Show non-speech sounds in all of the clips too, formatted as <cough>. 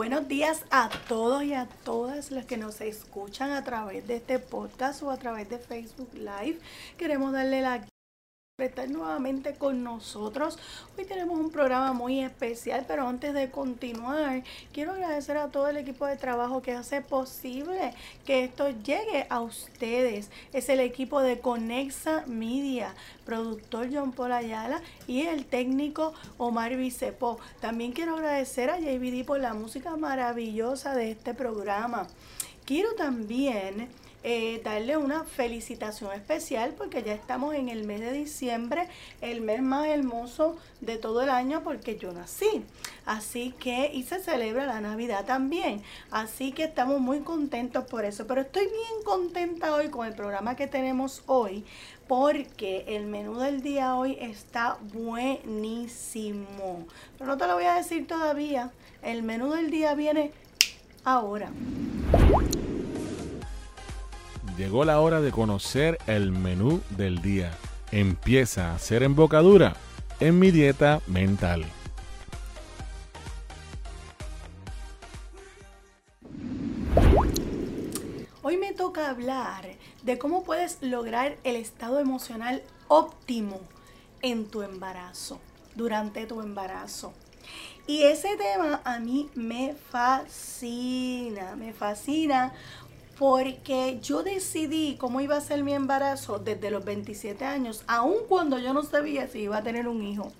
Buenos días a todos y a todas los que nos escuchan a través de este podcast o a través de Facebook Live. Queremos darle la estar nuevamente con nosotros. Hoy tenemos un programa muy especial, pero antes de continuar, quiero agradecer a todo el equipo de trabajo que hace posible que esto llegue a ustedes. Es el equipo de Conexa Media, productor John Paul Ayala y el técnico Omar Vicepo. También quiero agradecer a JBD por la música maravillosa de este programa. Quiero también eh, darle una felicitación especial porque ya estamos en el mes de diciembre, el mes más hermoso de todo el año porque yo nací. Así que, y se celebra la Navidad también. Así que estamos muy contentos por eso. Pero estoy bien contenta hoy con el programa que tenemos hoy porque el menú del día hoy está buenísimo. Pero no te lo voy a decir todavía. El menú del día viene ahora. Llegó la hora de conocer el menú del día. Empieza a ser embocadura en mi dieta mental. Hoy me toca hablar de cómo puedes lograr el estado emocional óptimo en tu embarazo, durante tu embarazo. Y ese tema a mí me fascina, me fascina porque yo decidí cómo iba a ser mi embarazo desde los 27 años, aun cuando yo no sabía si iba a tener un hijo.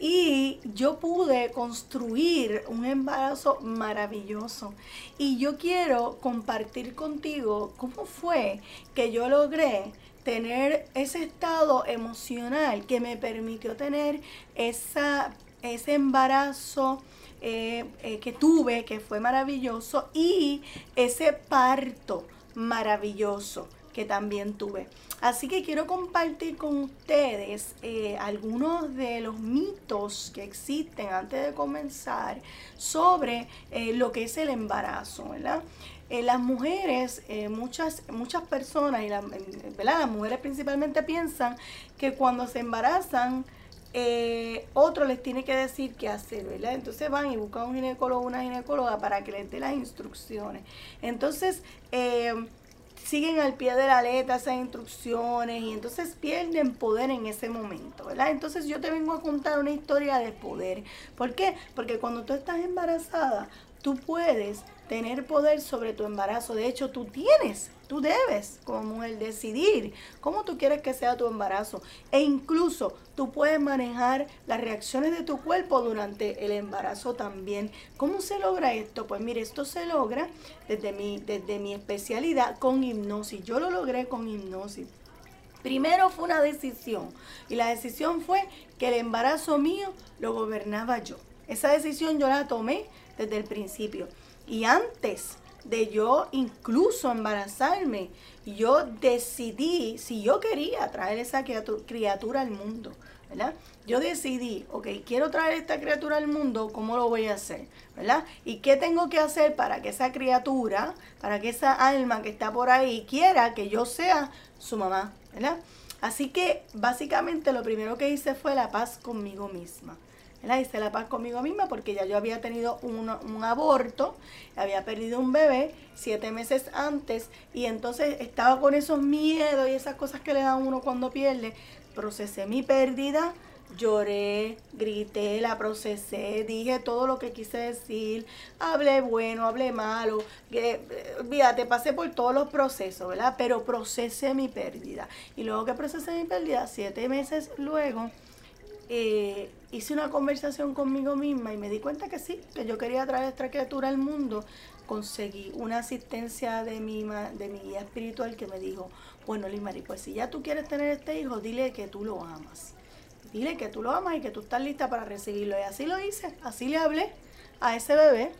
Y yo pude construir un embarazo maravilloso. Y yo quiero compartir contigo cómo fue que yo logré tener ese estado emocional que me permitió tener esa, ese embarazo eh, eh, que tuve, que fue maravilloso, y ese parto maravilloso que también tuve. Así que quiero compartir con ustedes eh, algunos de los mitos que existen antes de comenzar sobre lo que es el embarazo, ¿verdad? las mujeres, muchas, muchas personas, y las mujeres principalmente piensan que cuando se embarazan, eh, otro les tiene que decir qué hacer, ¿verdad? Entonces van y buscan un ginecólogo o una ginecóloga para que les dé las instrucciones. Entonces, eh, siguen al pie de la letra esas instrucciones y entonces pierden poder en ese momento, ¿verdad? Entonces yo te vengo a contar una historia de poder. ¿Por qué? Porque cuando tú estás embarazada, tú puedes tener poder sobre tu embarazo. De hecho, tú tienes, tú debes como mujer decidir cómo tú quieres que sea tu embarazo. E incluso tú puedes manejar las reacciones de tu cuerpo durante el embarazo también. ¿Cómo se logra esto? Pues mire, esto se logra desde mi, desde mi especialidad con hipnosis. Yo lo logré con hipnosis. Primero fue una decisión y la decisión fue que el embarazo mío lo gobernaba yo. Esa decisión yo la tomé desde el principio. Y antes de yo incluso embarazarme, yo decidí si yo quería traer esa criatura al mundo, ¿verdad? Yo decidí, ok, quiero traer esta criatura al mundo, ¿cómo lo voy a hacer? ¿Verdad? ¿Y qué tengo que hacer para que esa criatura, para que esa alma que está por ahí quiera que yo sea su mamá, ¿verdad? Así que básicamente lo primero que hice fue la paz conmigo misma. Hice la paz conmigo misma porque ya yo había tenido un, un, aborto, había perdido un bebé siete meses antes y entonces estaba con esos miedos y esas cosas que le dan uno cuando pierde. Procesé mi pérdida, lloré, grité, la procesé, dije todo lo que quise decir, hablé bueno, hablé malo, que, te pasé por todos los procesos, ¿verdad? Pero procesé mi pérdida. Y luego que procesé mi pérdida, siete meses luego, eh, hice una conversación conmigo misma y me di cuenta que sí, que yo quería traer esta criatura al mundo. Conseguí una asistencia de mi, de mi guía espiritual que me dijo, bueno, Limari, pues si ya tú quieres tener este hijo, dile que tú lo amas. Dile que tú lo amas y que tú estás lista para recibirlo. Y así lo hice, así le hablé a ese bebé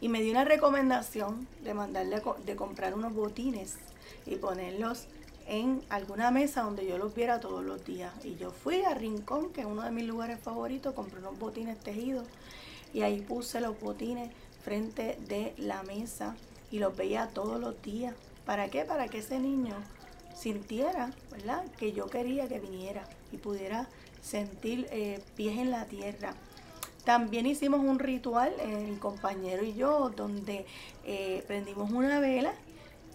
y me dio una recomendación de mandarle de comprar unos botines y ponerlos en alguna mesa donde yo los viera todos los días. Y yo fui a Rincón, que es uno de mis lugares favoritos, compré unos botines tejidos y ahí puse los botines frente de la mesa y los veía todos los días. ¿Para qué? Para que ese niño sintiera, ¿verdad? Que yo quería que viniera y pudiera sentir eh, pies en la tierra. También hicimos un ritual, el compañero y yo, donde eh, prendimos una vela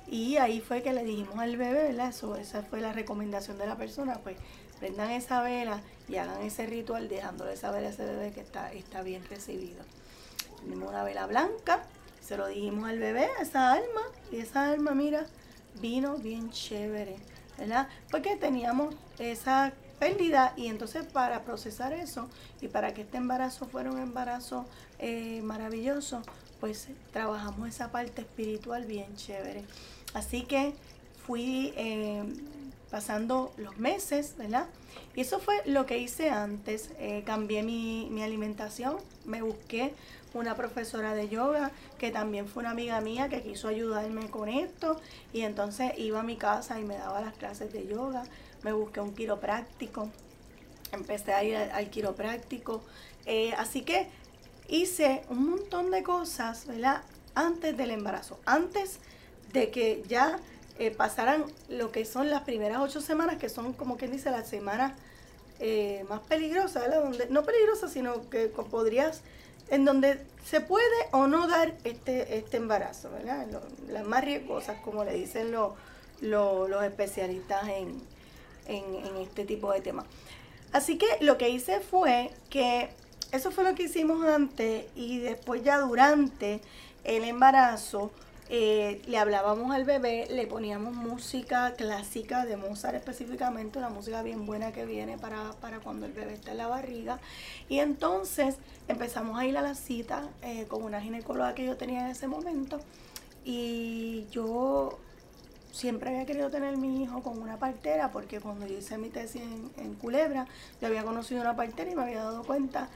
y ahí fue que le dijimos al bebé, ¿verdad? Eso, esa fue la recomendación de la persona, pues prendan esa vela y hagan ese ritual dejándole saber a ese bebé que está, está bien recibido. Prendimos una vela blanca, se lo dijimos al bebé, a esa alma, y esa alma, mira, vino bien chévere, ¿verdad? Porque teníamos esa pérdida y entonces para procesar eso y para que este embarazo fuera un embarazo eh, maravilloso, pues trabajamos esa parte espiritual bien chévere. Así que fui eh, pasando los meses, ¿verdad? Y eso fue lo que hice antes. Eh, cambié mi, mi, alimentación, me busqué una profesora de yoga que también fue una amiga mía que quiso ayudarme con esto y entonces iba a mi casa y me daba las clases de yoga me busqué un quiropráctico, empecé a ir al, quiropráctico, eh, así que hice un montón de cosas, ¿verdad? Antes del embarazo, antes de que ya eh, pasaran lo que son las primeras ocho semanas, que son como quien dice las semanas eh, más peligrosas, ¿verdad? Donde, no peligrosas, sino que podrías, en donde se puede o no dar este, este embarazo, ¿verdad? las más riesgosas, como le dicen los especialistas en, en, este tipo de temas. Así que lo que hice fue que eso fue lo que hicimos antes y después ya durante el embarazo eh, le hablábamos al bebé, le poníamos música clásica de Mozart específicamente, una música bien buena que viene para, cuando el bebé está en la barriga. Y entonces empezamos a ir a la cita eh, con una ginecóloga que yo tenía en ese momento y yo siempre había querido tener mi hijo con una partera porque cuando yo hice mi tesis en, Culebra, yo había conocido una partera y me había dado cuenta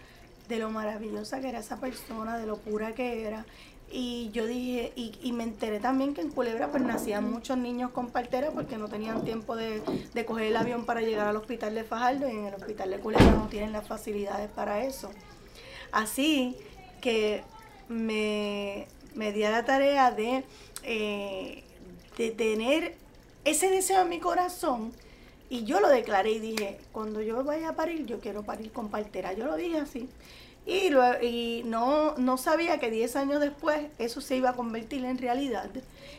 de lo maravillosa que era esa persona, de lo pura que era. Y yo dije, y, me enteré también que en Culebra pues nacían muchos niños con partera porque no tenían tiempo de, de coger el avión para llegar al hospital de Fajardo y en el hospital de Culebra no tienen las facilidades para eso. Así que me, me di a la tarea de eh, de tener ese deseo en mi corazón. Y yo lo declaré y dije, cuando yo vaya a parir, yo quiero parir con partera. Yo lo dije así. Y, y no, no sabía que 10 años después eso se iba a convertir en realidad.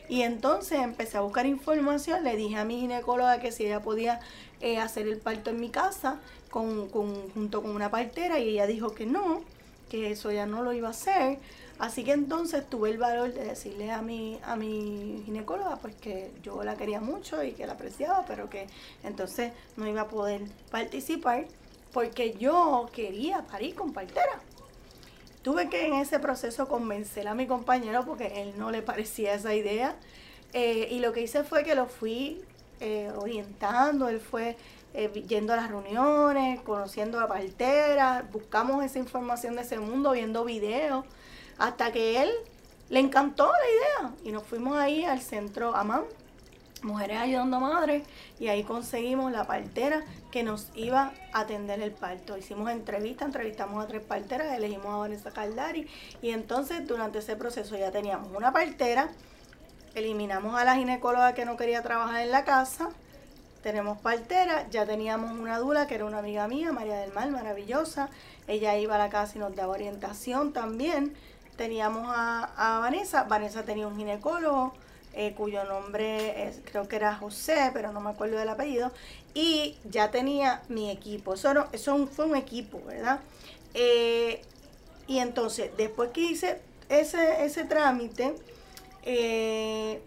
Y entonces empecé a buscar información, le dije a mi ginecóloga que si ella podía eh, hacer el parto en mi casa con, con, junto con una partera y ella dijo que no, que eso ya no lo iba a hacer. Así que entonces tuve el valor de decirle a mi, a mi ginecóloga pues que yo la quería mucho y que la apreciaba, pero que entonces no iba a poder participar porque yo quería parir con partera. Tuve que en ese proceso convencer a mi compañero porque él no le parecía esa idea. Eh, y lo que hice fue que lo fui eh, orientando, él fue eh, yendo a las reuniones, conociendo a la partera, buscamos esa información de ese mundo, viendo videos hasta que él le encantó la idea y nos fuimos ahí al centro AMAN, Mujeres Ayudando Madres, y ahí conseguimos la partera que nos iba a atender el parto. Hicimos entrevistas, entrevistamos a tres parteras, elegimos a Vanessa Caldari y entonces durante ese proceso ya teníamos una partera, eliminamos a la ginecóloga que no quería trabajar en la casa, tenemos partera, ya teníamos una dula que era una amiga mía, María del Mar, maravillosa. Ella iba a la casa y nos daba orientación también teníamos a, Vanessa. Vanessa tenía un ginecólogo eh, cuyo nombre creo que era José, pero no me acuerdo del apellido. Y ya tenía mi equipo. Eso, eso fue un equipo, ¿verdad? Eh, y entonces, después que hice ese, ese trámite, eh,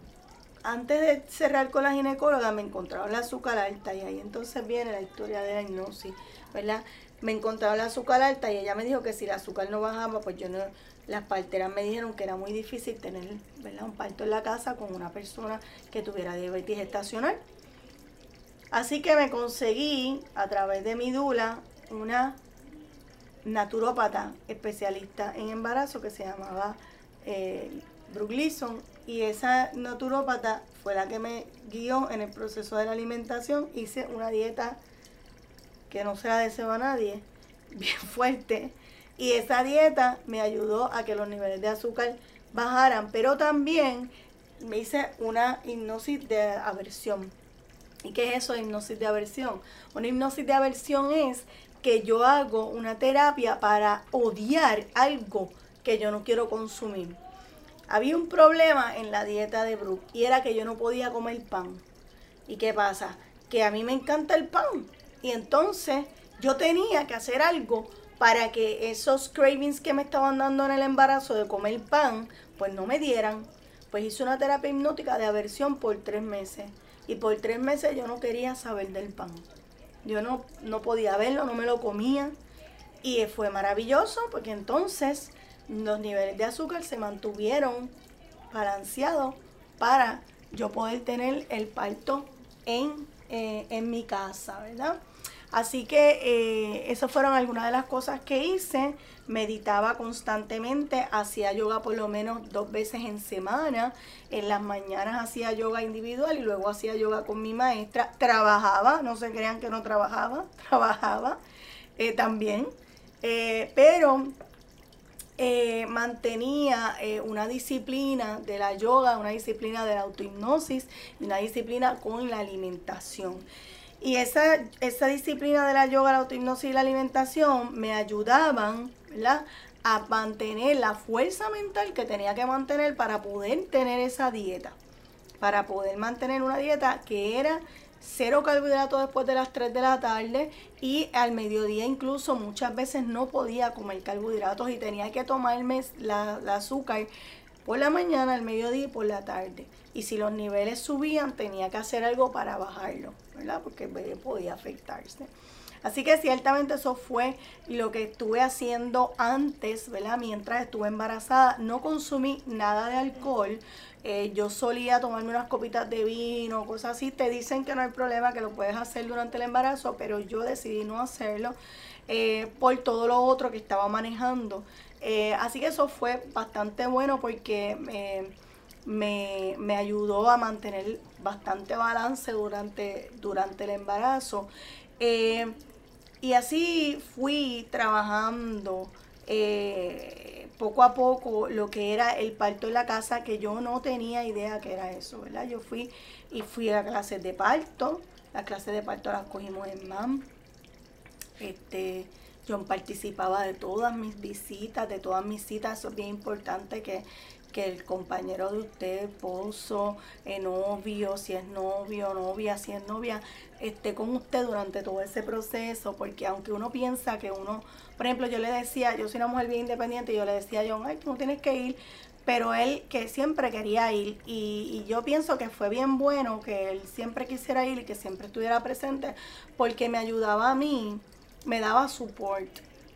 antes de cerrar con la ginecóloga, me encontraba la azúcar alta y ahí entonces viene la historia de la hipnosis, ¿verdad? Me encontraba la azúcar alta y ella me dijo que si la azúcar no bajaba, pues yo no, las parteras me dijeron que era muy difícil tener un parto en la casa con una persona que tuviera diabetes estacional. Así que me conseguí a través de mi dula una naturópata especialista en embarazo que se llamaba eh, Brooke y esa naturópata fue la que me guió en el proceso de la alimentación. Hice una dieta que no se la deseo a nadie, <laughs> bien fuerte, y esa dieta me ayudó a que los niveles de azúcar bajaran, pero también me hice una hipnosis de aversión. ¿Y qué es eso de hipnosis de aversión? Una hipnosis de aversión es que yo hago una terapia para odiar algo que yo no quiero consumir. Había un problema en la dieta de Brooke y era que yo no podía comer pan. ¿Y qué pasa? Que a mí me encanta el pan. Y entonces yo tenía que hacer algo para que esos cravings que me estaban dando en el embarazo de comer pan, pues no me dieran. Pues hice una terapia hipnótica de aversión por tres meses. Y por tres meses yo no quería saber del pan. Yo no, no podía verlo, no me lo comía. Y fue maravilloso porque entonces los niveles de azúcar se mantuvieron balanceados para yo poder tener el parto en, eh, en mi casa, ¿verdad? Así que eh, esas fueron algunas de las cosas que hice. Meditaba constantemente, hacía yoga por lo menos dos veces en semana. En las mañanas hacía yoga individual y luego hacía yoga con mi maestra. Trabajaba, no se crean que no trabajaba, <laughs> trabajaba eh, también. Eh, pero mantenía una disciplina de la yoga, una disciplina de la autohipnosis y una disciplina con la alimentación. Y esa, esa disciplina de la yoga, la autohipnosis y la alimentación me ayudaban, a mantener la fuerza mental que tenía que mantener para poder tener esa dieta. Para poder mantener una dieta que era cero carbohidratos después de las 3 de la tarde y al mediodía incluso muchas veces no podía comer carbohidratos y tenía que tomarme la, la azúcar por la mañana, al mediodía y por la tarde. Y si los niveles subían, tenía que hacer algo para bajarlo, ¿verdad? Porque podía afectarse. Así que ciertamente eso fue lo que estuve haciendo antes, ¿verdad? Mientras estuve embarazada, no consumí nada de alcohol. Eh, yo solía tomarme unas copitas de vino, cosas así. Te dicen que no hay problema, que lo puedes hacer durante el embarazo, pero yo decidí no hacerlo eh, por todo lo otro que estaba manejando. Eh, así que eso fue bastante bueno porque me, me, ayudó a mantener bastante balance durante, durante el embarazo. Eh, y así fui trabajando eh, poco a poco lo que era el parto en la casa, que yo no tenía idea que era eso, ¿verdad? Yo fui y fui a clases de parto, las clases de parto las cogimos en MAM. Este, yo participaba de todas mis visitas, de todas mis citas, eso es bien importante que, el compañero de usted, esposo, eh, novio, si es novio, novia, si es novia, esté con usted durante todo ese proceso, porque aunque uno piensa que uno, por ejemplo, yo le decía, yo soy una mujer bien independiente, y yo le decía a John, ay, tú no tienes que ir, pero él que siempre quería ir y, y, yo pienso que fue bien bueno que él siempre quisiera ir y que siempre estuviera presente porque me ayudaba a mí me daba support.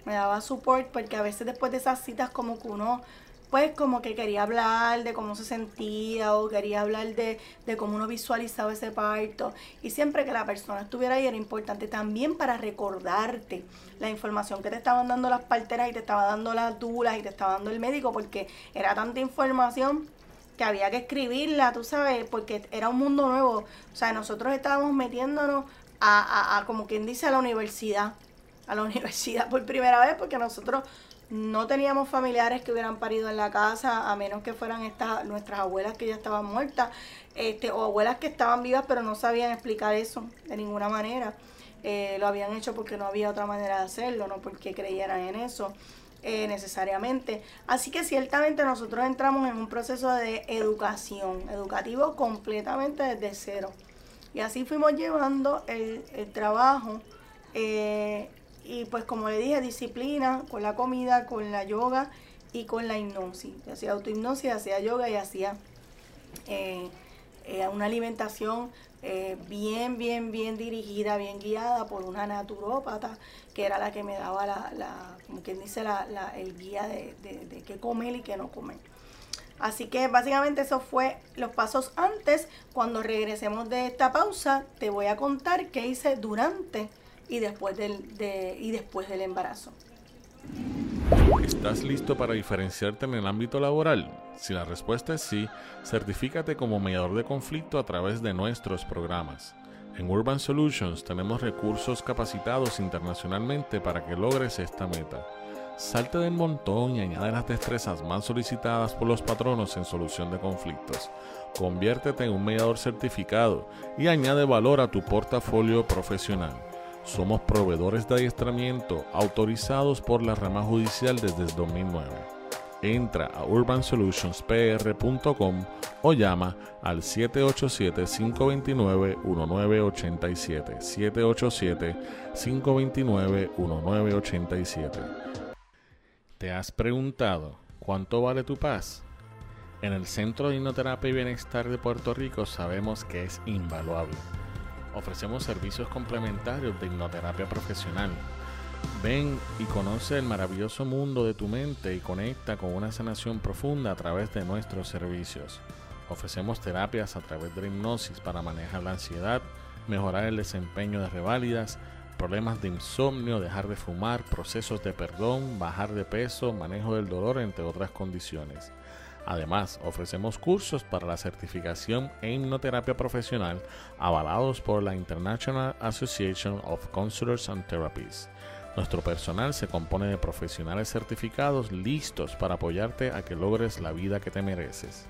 Me daba support porque a veces después de esas citas como que uno pues como que quería hablar de cómo se sentía o quería hablar de, de, cómo uno visualizaba ese parto. Y siempre que la persona estuviera ahí era importante también para recordarte la información que te estaban dando las parteras y te estaba dando las dulas y te estaba dando el médico porque era tanta información que había que escribirla, tú sabes, porque era un mundo nuevo. O sea, nosotros estábamos metiéndonos a, a, a como quien dice, a la universidad a la <laughs> universidad por primera vez porque nosotros no teníamos familiares que hubieran parido en la casa, a menos que fueran estas nuestras abuelas que ya estaban muertas, este, o abuelas que estaban vivas pero no sabían explicar eso de ninguna manera. Eh, lo habían hecho porque no había otra manera de hacerlo, no porque creyeran en eso eh, necesariamente. Así que ciertamente nosotros entramos en un proceso de educación, educativo completamente desde cero. Y así fuimos llevando el, el trabajo. Eh, y pues como le dije, disciplina con la comida, con la yoga y con la hipnosis. Hacía autohipnosis, hacía yoga y hacía eh, eh, una alimentación eh, bien, bien, bien dirigida, bien guiada por una naturópata, que era la que me daba la, como quien dice, la, la, el guía de, de, de qué comer y qué no comer. Así que básicamente eso fue los pasos antes. Cuando regresemos de esta pausa, te voy a contar qué hice durante y después del, embarazo. ¿Estás listo para diferenciarte en el ámbito laboral? Si la respuesta es sí, certifícate como mediador de conflicto a través de nuestros programas. En Urban Solutions tenemos recursos capacitados internacionalmente para que logres esta meta. Salte del montón y añade las destrezas más solicitadas por los patronos en solución de conflictos. Conviértete en un mediador certificado y añade valor a tu portafolio profesional. Somos proveedores de adiestramiento autorizados por la rama judicial desde el 2009. Entra a urbansolutionspr.com o llama al 787-529-1987. 787-529-1987. ¿Te has preguntado cuánto vale tu paz? En el Centro de Hipnoterapia y Bienestar de Puerto Rico sabemos que es invaluable ofrecemos servicios complementarios de hipnoterapia profesional. Ven y conoce el maravilloso mundo de tu mente y conecta con una sanación profunda a través de nuestros servicios. Ofrecemos terapias a través de la hipnosis para manejar la ansiedad, mejorar el desempeño de reválidas, problemas de insomnio, dejar de fumar, procesos de perdón, bajar de peso, manejo del dolor, entre otras condiciones. Además, ofrecemos cursos para la certificación en hipnoterapia profesional avalados por la International Association of Counselors and Therapies. Nuestro personal se compone de profesionales certificados listos para apoyarte a que logres la vida que te mereces.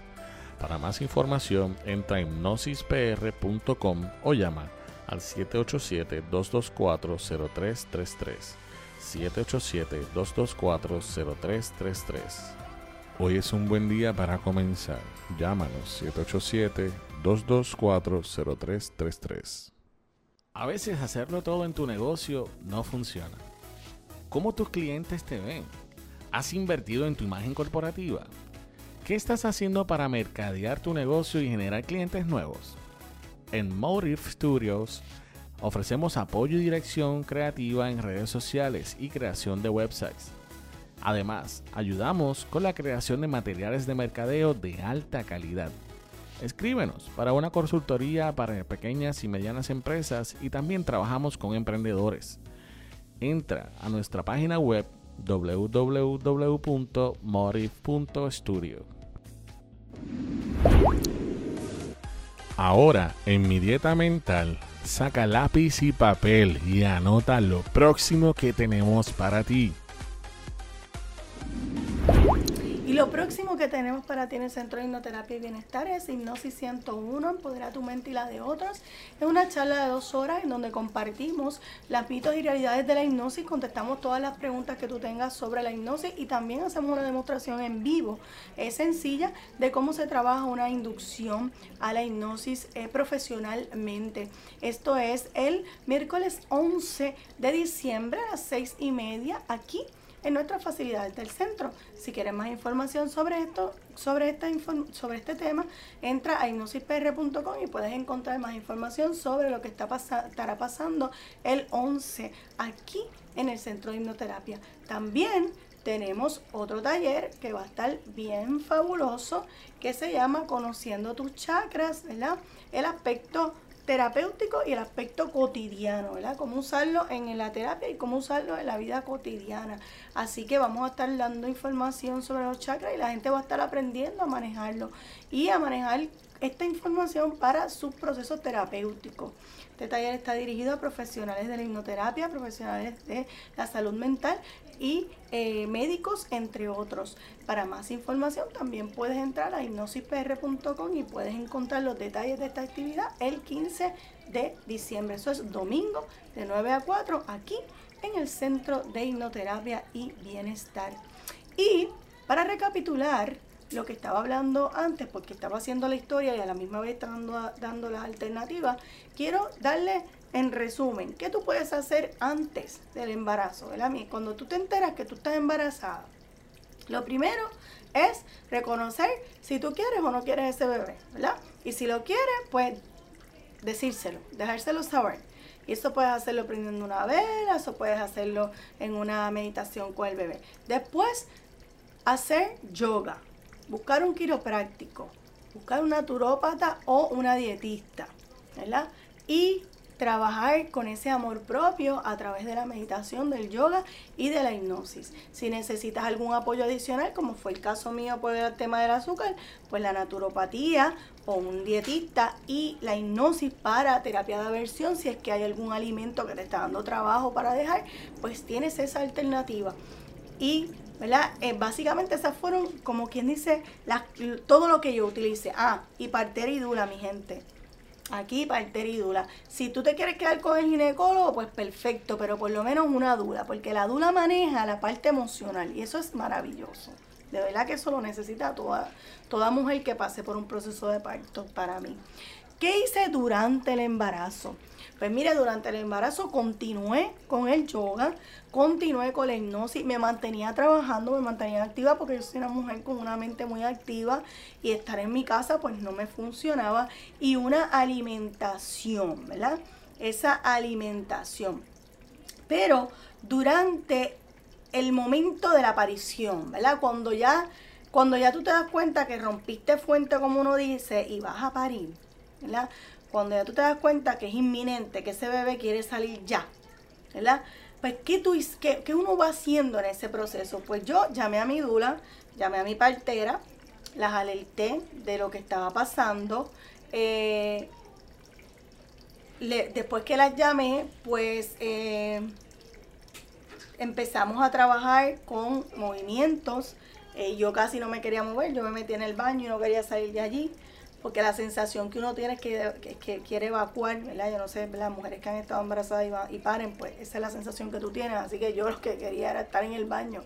Para más información, entra en hipnosispr.com o llama al 787-224-0333. 787-224-0333. Hoy es un buen día para comenzar. Llámanos 787-224-0333. A veces hacerlo todo en tu negocio no funciona. ¿Cómo tus clientes te ven? ¿Has invertido en tu imagen corporativa? ¿Qué estás haciendo para mercadear tu negocio y generar clientes nuevos? En Motive Studios ofrecemos apoyo y dirección creativa en redes sociales y creación de websites Además, ayudamos con la creación de materiales de mercadeo de alta calidad. Escríbenos para una consultoría para pequeñas y medianas empresas y también trabajamos con emprendedores. Entra a nuestra página web www.motive.studio. Ahora, en mi dieta mental, saca lápiz y papel y anota lo próximo que tenemos para ti. Lo próximo que tenemos para ti en el Centro de Hipnoterapia y Bienestar es Hipnosis 101, Empodera tu mente y la de otros. Es una charla de dos horas en donde compartimos las mitos y realidades de la hipnosis, contestamos todas las preguntas que tú tengas sobre la hipnosis y también hacemos una demostración en vivo. Es sencilla de cómo se trabaja una inducción a la hipnosis eh, profesionalmente. Esto es el miércoles 11 de diciembre a las 6 y media aquí en nuestras facilidades del centro. Si quieres más información sobre esto, sobre, esta sobre este tema, entra a hipnosispr.com y puedes encontrar más información sobre lo que está estará pasando el 11 aquí en el centro de hipnoterapia. También tenemos otro taller que va a estar bien fabuloso que se llama Conociendo tus chakras, ¿verdad? El aspecto terapéutico y el aspecto cotidiano, ¿verdad? Cómo usarlo en la terapia y cómo usarlo en la vida cotidiana. Así que vamos a estar dando información sobre los chakras y la gente va a estar aprendiendo a manejarlo y a manejar esta información para sus procesos terapéuticos. Este taller está dirigido a profesionales de la hipnoterapia, profesionales de la salud mental y eh, médicos, entre otros. Para más información también puedes entrar a hipnosispr.com y puedes encontrar los detalles de esta actividad el 15 de diciembre. Eso es domingo de 9 a 4 aquí en el Centro de Hipnoterapia y Bienestar. Y para recapitular lo que estaba hablando antes, porque estaba haciendo la historia y a la misma vez dando, dando las alternativas, quiero darle en resumen, ¿qué tú puedes hacer antes del embarazo? ¿verdad? Cuando tú te enteras que tú estás embarazada, lo primero es reconocer si tú quieres o no quieres ese bebé, ¿verdad? Y si lo quieres, pues decírselo, dejárselo saber. Y eso puedes hacerlo prendiendo una vela, eso puedes hacerlo en una meditación con el bebé. Después, hacer yoga, buscar un quiropráctico, buscar un naturópata o una dietista, ¿verdad? Y trabajar con ese amor propio a través de la meditación, del yoga y de la hipnosis. Si necesitas algún apoyo adicional, como fue el caso mío por el tema del azúcar, pues la naturopatía o un dietista y la hipnosis para terapia de aversión, si es que hay algún alimento que te está dando trabajo para dejar, pues tienes esa alternativa. Y ¿verdad? Eh, básicamente esas fueron, como quien dice, todo lo que yo utilicé. Ah, y partera y dula, mi gente Aquí parteridula. Si tú te quieres quedar con el ginecólogo, pues perfecto, pero por lo menos una dula, porque la dula maneja la parte emocional y eso es maravilloso. De verdad que eso lo necesita toda, toda mujer que pase por un proceso de parto para mí. ¿Qué hice durante el embarazo? Pues mire, durante el embarazo continué con el yoga, continué con la hipnosis, me mantenía trabajando, me mantenía activa porque yo soy una mujer con una mente muy activa y estar en mi casa pues no me funcionaba. Y una alimentación, ¿verdad? Esa alimentación. Pero durante el momento de la aparición, ¿verdad? Cuando ya, cuando ya tú te das cuenta que rompiste fuente, como uno dice, y vas a parir, ¿verdad? Cuando ya tú te das cuenta que es inminente, que ese bebé quiere salir ya, ¿verdad? Pues, ¿qué, tú, qué, qué uno va haciendo en ese proceso? Pues yo llamé a mi dula, llamé a mi partera, las alerté de lo que estaba pasando. Eh, después que las llamé, pues eh, empezamos a trabajar con movimientos. Eh, yo casi no me quería mover, yo me metí en el baño y no quería salir de allí, porque la sensación que uno tiene es que, que, quiere evacuar, ¿verdad? Yo no sé, las mujeres que han estado embarazadas y, y, paren, pues esa es la sensación que tú tienes, así que yo lo que quería era estar en el baño.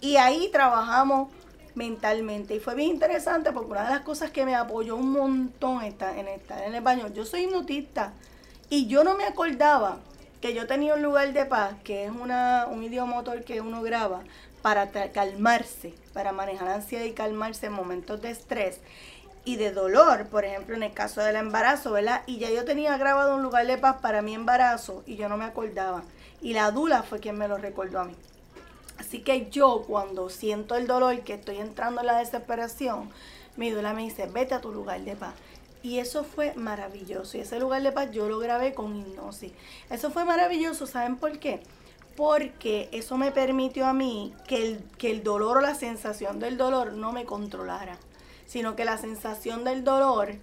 Y ahí trabajamos mentalmente. Y fue bien interesante porque una de las cosas que me apoyó un montón está en estar en el baño, yo soy hipnotista y yo no me acordaba que yo tenía un lugar de paz, que es una, un idiomotor que uno graba para calmarse, para manejar ansiedad y calmarse en momentos de estrés y de dolor, por ejemplo, en el caso del embarazo, ¿verdad? Y ya yo tenía grabado un lugar de paz para mi embarazo y yo no me acordaba. Y la dula fue quien me lo recordó a mí. Así que yo cuando siento el dolor, que estoy entrando en la desesperación, mi dula me dice, vete a tu lugar de paz. Y eso fue maravilloso. Y ese lugar de paz yo lo grabé con hipnosis. Eso fue maravilloso, ¿saben por qué? Porque eso me permitió a mí que el, que el dolor o la sensación del dolor no me controlara, sino que la sensación del dolor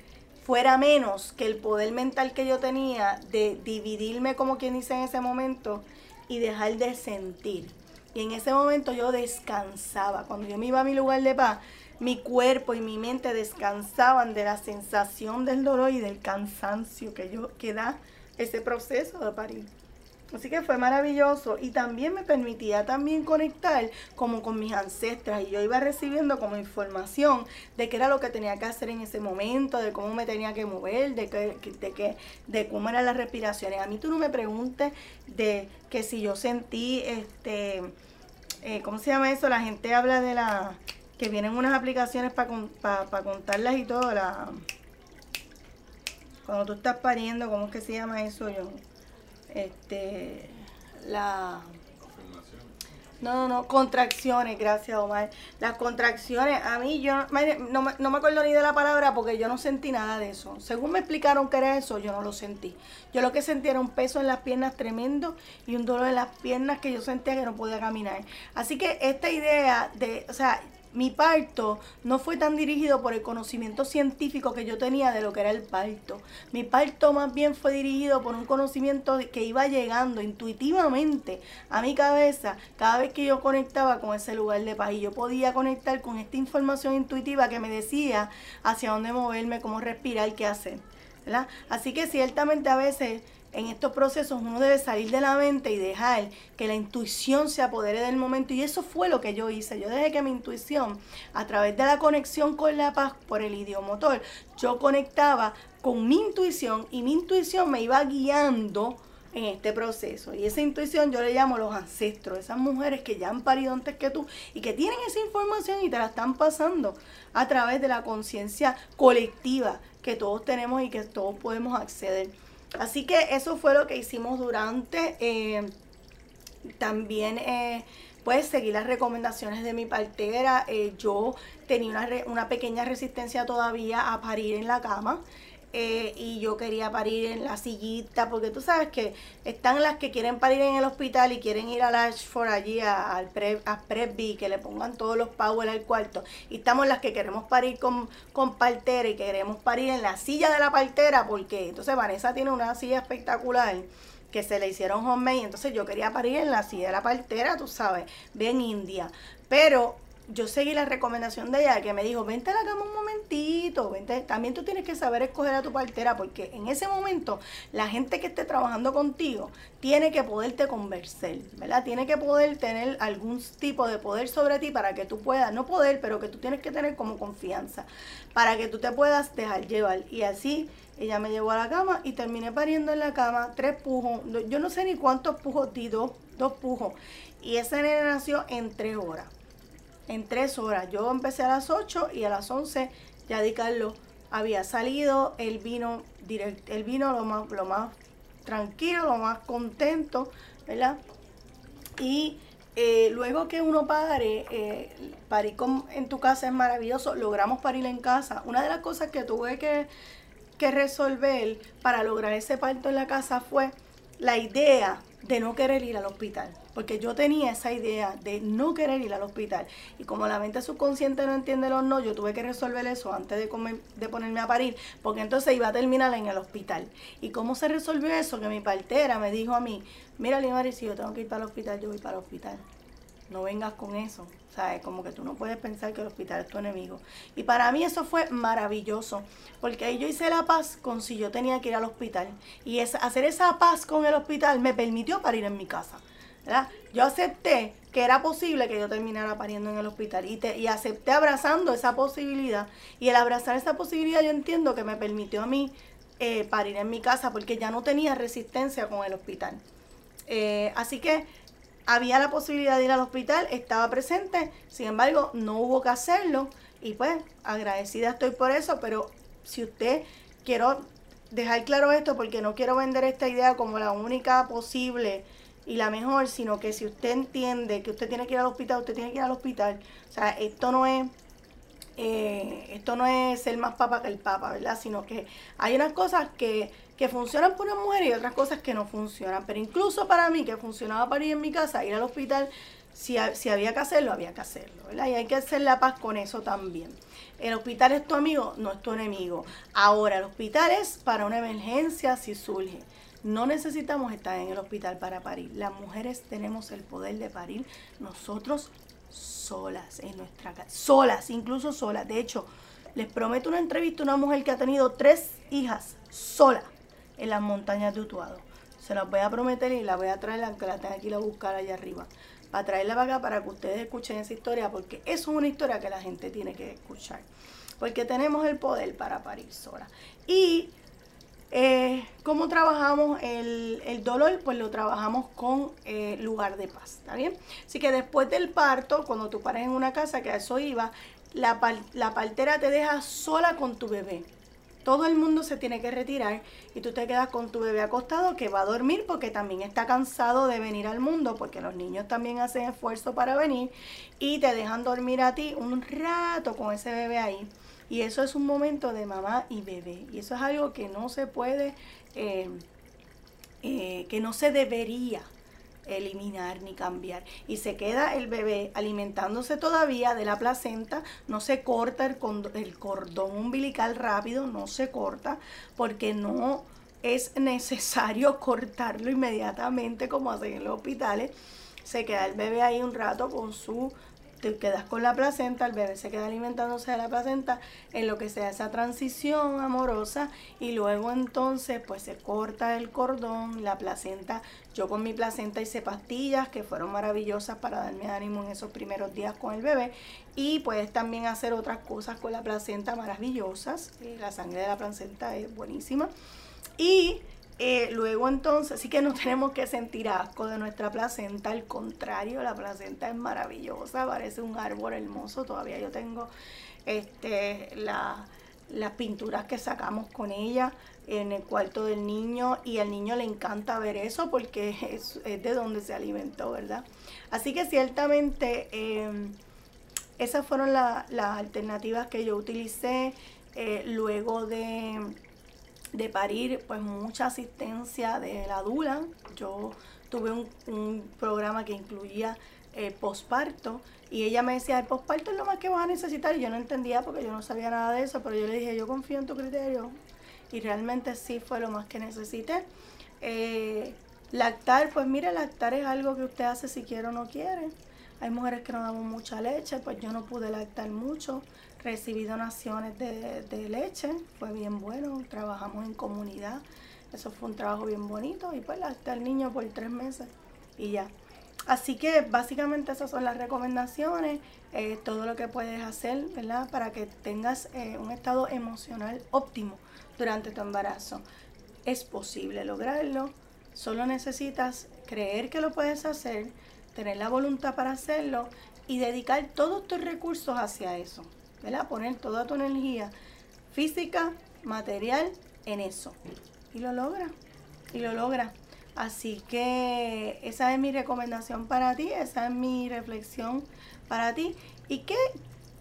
fuera menos que el poder mental que yo tenía de dividirme como quien dice en ese momento y dejar de sentir. Y en ese momento yo descansaba. Cuando yo me iba a mi lugar de paz, mi cuerpo y mi mente descansaban de la sensación del dolor y del cansancio que, yo, que da ese proceso de parir. Así que fue maravilloso y también me permitía también conectar como con mis ancestras y yo iba recibiendo como información de qué era lo que tenía que hacer en ese momento, de cómo me tenía que mover, de que, de que, de cómo eran las respiraciones. A mí tú no me preguntes de que si yo sentí este eh, ¿cómo se llama eso? La gente habla de la que vienen unas aplicaciones para contarlas y todo, la cuando tú estás pariendo, ¿cómo es que se llama eso yo? Este, la no, no, no, contracciones, gracias Omar. Las contracciones, a mí yo no, no, me acuerdo ni de la palabra porque yo no sentí nada de eso. Según me explicaron que era eso, yo no lo sentí. Yo lo que sentí era un peso en las piernas tremendo y un dolor en las piernas que yo sentía que no podía caminar. Así que esta idea de, o sea, mi parto no fue tan dirigido por el conocimiento científico que yo tenía de lo que era el parto. Mi parto más bien fue dirigido por un conocimiento que iba llegando intuitivamente a mi cabeza cada vez que yo conectaba con ese lugar de paz. Y yo podía conectar con esta información intuitiva que me decía hacia dónde moverme, cómo respirar, qué hacer. Así que ciertamente a veces en estos procesos uno debe salir de la mente y dejar que la intuición se apodere del momento. Y eso fue lo que yo hice. Yo dejé que mi intuición, a través de la conexión con la paz por el idiomotor, yo conectaba con mi intuición y mi intuición me iba guiando en este proceso. Y esa intuición yo le llamo los ancestros, esas mujeres que ya han parido antes que tú y que tienen esa información y te la están pasando a través de la conciencia colectiva que todos tenemos y que todos podemos acceder. Así que eso fue lo que hicimos durante. Eh, también eh, pues seguir las recomendaciones de mi partera. Eh, yo tenía una pequeña resistencia todavía a parir en la cama. Eh, y yo quería parir en la sillita, porque tú sabes que están las que quieren parir en el hospital y quieren ir a Ashford allí al pre, a que le pongan todos los power al cuarto. Y estamos las que queremos parir con, con partera y queremos parir en la silla de la partera, porque entonces Vanessa tiene una silla espectacular que se le hicieron homemade, entonces yo quería parir en la silla de la partera, tú sabes, bien india. Pero yo seguí la recomendación de ella que me dijo, vente a la cama un momentito, vente. También tú tienes que saber escoger a tu partera porque en ese momento la gente que esté trabajando contigo tiene que poderte convencer, ¿verdad? Tiene que poder tener algún tipo de poder sobre ti para que tú puedas, no poder, pero que tú tienes que tener como confianza, para que tú te puedas dejar llevar. Y así ella me llevó a la cama y terminé pariendo en la cama tres pujos. Yo no sé ni cuántos pujos di, dos, dos pujos. Y ese nene nació en tres horas en tres horas. Yo empecé a las 8 y a las 11 ya Di Carlos había salido, él vino, direct, él vino lo más, lo más tranquilo, lo más contento, ¿verdad? Y eh, luego que uno pare, eh, parir en tu casa es maravilloso, logramos parir en casa. Una de las cosas que tuve que, que resolver para lograr ese parto en la casa fue la idea de no querer ir al hospital porque yo tenía esa idea de no querer ir al hospital. Y como la mente subconsciente no entiende los no, yo tuve que resolver eso antes de, de ponerme a parir, porque entonces iba a terminar en el hospital. ¿Y cómo se resolvió eso? Que mi partera me dijo a mí, mira Limari, si yo tengo que ir para el hospital, yo voy para el hospital. No vengas con eso. ¿Sabes? Como que tú no puedes pensar que el hospital es tu enemigo. Y para mí eso fue maravilloso, porque ahí yo hice la paz con si yo tenía que ir al hospital. Y hacer esa paz con el hospital me permitió parir en mi casa. Yo acepté que era posible que yo terminara pariendo en el hospital y, te, y acepté abrazando esa posibilidad. Y el abrazar esa posibilidad yo entiendo que me permitió a mí eh, parir en mi casa porque ya no tenía resistencia con el hospital. Eh, así que había la posibilidad de ir al hospital, estaba presente, sin embargo no hubo que hacerlo y pues agradecida estoy por eso, pero si usted quiero dejar claro esto porque no quiero vender esta idea como la única posible y la mejor, sino que si usted entiende que usted tiene que ir al hospital, usted tiene que ir al hospital. O sea, esto no es eh, esto no es ser más papa que el papa, ¿verdad? Sino que hay unas cosas que, que funcionan por una mujer y otras cosas que no funcionan. Pero incluso para mí, que funcionaba para ir en mi casa, ir al hospital, si, si había que hacerlo, había que hacerlo, ¿verdad? Y hay que hacer la paz con eso también. El hospital es tu amigo, no es tu enemigo. Ahora, el hospital es para una emergencia si surge. No necesitamos estar en el hospital para parir. Las mujeres tenemos el poder de parir nosotros solas en nuestra casa. Solas, incluso solas. De hecho, les prometo una entrevista a una mujer que ha tenido tres hijas sola en las montañas de Utuado. Se las voy a prometer y la voy a traer, aunque la tenga que ir a buscar allá arriba. Para traerla para acá para que ustedes escuchen esa historia, porque eso es una historia que la gente tiene que escuchar. Porque tenemos el poder para parir sola. Y eh, ¿Cómo trabajamos el, dolor? Pues lo trabajamos con eh, lugar de paz, ¿está bien? Así que después del parto, cuando tú pares en una casa, que a eso iba, la, la partera te deja sola con tu bebé. Todo el mundo se tiene que retirar y tú te quedas con tu bebé acostado que va a dormir porque también está cansado de venir al mundo, porque los niños también hacen esfuerzo para venir y te dejan dormir a ti un rato con ese bebé ahí. Y eso es un momento de mamá y bebé. Y eso es algo que no se puede, eh, eh, que no se debería eliminar ni cambiar. Y se queda el bebé alimentándose todavía de la placenta, no se corta el, el cordón umbilical rápido, no se corta porque no es necesario <laughs> cortarlo inmediatamente como hacen en los hospitales. Se queda el bebé ahí un rato con su te quedas con la placenta, el bebé se queda alimentándose de la placenta en lo que sea esa transición amorosa y luego entonces pues se corta el cordón, la placenta, yo con mi placenta hice pastillas que fueron maravillosas para darme ánimo en esos primeros días con el bebé y puedes también hacer otras cosas con la placenta maravillosas, la sangre de la placenta es buenísima y eh, luego entonces, sí que no <laughs> tenemos que sentir asco de nuestra placenta, al contrario, la placenta es maravillosa, parece un árbol hermoso, todavía yo tengo este, las pinturas que sacamos con ella en el cuarto del niño y al niño le encanta ver eso porque <laughs> es, de donde se alimentó, ¿verdad? Así que ciertamente em, esas fueron las alternativas que yo utilicé eh, luego de de parir, pues mucha asistencia de la dula. Yo tuve un, programa que incluía eh, posparto y ella me decía, el posparto es lo más que vas a necesitar y yo no entendía porque yo no sabía nada de eso, pero yo le dije, yo confío en tu criterio y realmente sí fue lo más que necesité. Eh, lactar, pues mire, lactar es algo que usted hace si quiere o no quiere. Hay mujeres que no damos mucha leche, pues yo no pude lactar mucho. Recibí donaciones de, leche, fue bien bueno, trabajamos en comunidad. Eso fue un trabajo bien bonito y pues lacté al niño por tres meses y ya. Así que básicamente esas son las recomendaciones, eh, todo lo que puedes hacer, ¿verdad? Para que tengas eh, un estado emocional óptimo durante tu embarazo. Es posible lograrlo, solo necesitas creer que lo puedes hacer, tener la voluntad para hacerlo y dedicar todos tus recursos hacia eso, ¿verdad? Poner toda tu energía física, material en eso. Y lo logra, y lo logra. Así que esa es mi recomendación para ti, esa es mi reflexión para ti. ¿Y qué,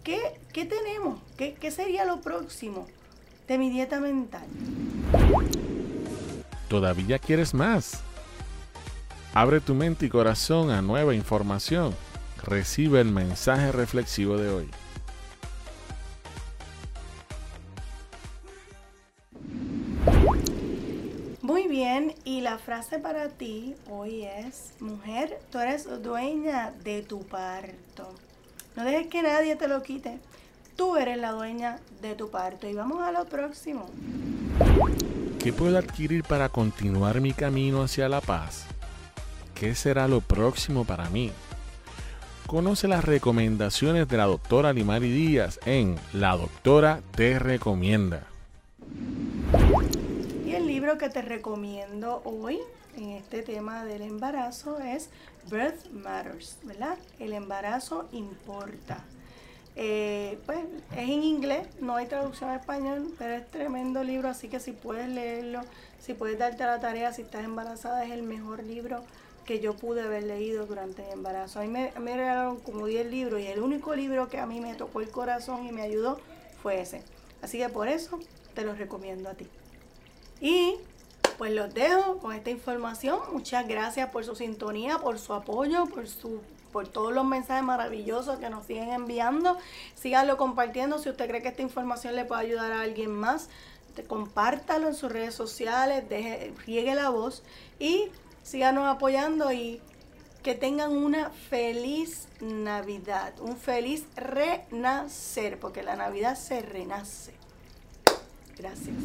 qué, qué tenemos? ¿Qué, ¿Qué sería lo próximo de mi dieta mental? ¿Todavía quieres más? Abre tu mente y corazón a nueva información. Recibe el mensaje reflexivo de hoy. Frase para ti hoy es, mujer, tú eres dueña de tu parto. No dejes que nadie te lo quite. Tú eres la dueña de tu parto. Y vamos a lo próximo. ¿Qué puedo adquirir para continuar mi camino hacia la paz? ¿Qué será lo próximo para mí? Conoce las recomendaciones de la doctora Limari Díaz en La Doctora Te Recomienda. Libro que te recomiendo hoy en este tema del embarazo es Birth Matters, ¿verdad? El embarazo importa. Eh, pues es en inglés, no hay traducción a español, pero es tremendo libro, así que si puedes leerlo, si puedes darte la tarea, si estás embarazada, es el mejor libro que yo pude haber leído durante mi embarazo. A mí me regalaron como 10 libros y el único libro que a mí me tocó el corazón y me ayudó fue ese. Así que por eso te lo recomiendo a ti. Y pues los dejo con esta información. Muchas gracias por su sintonía, por su apoyo, por su por todos los mensajes maravillosos que nos siguen enviando. Síganlo compartiendo si usted cree que esta información le puede ayudar a alguien más. compártalo en sus redes sociales, deje, riegue la voz y síganos apoyando y que tengan una feliz Navidad, un feliz renacer, porque la Navidad se renace. Gracias.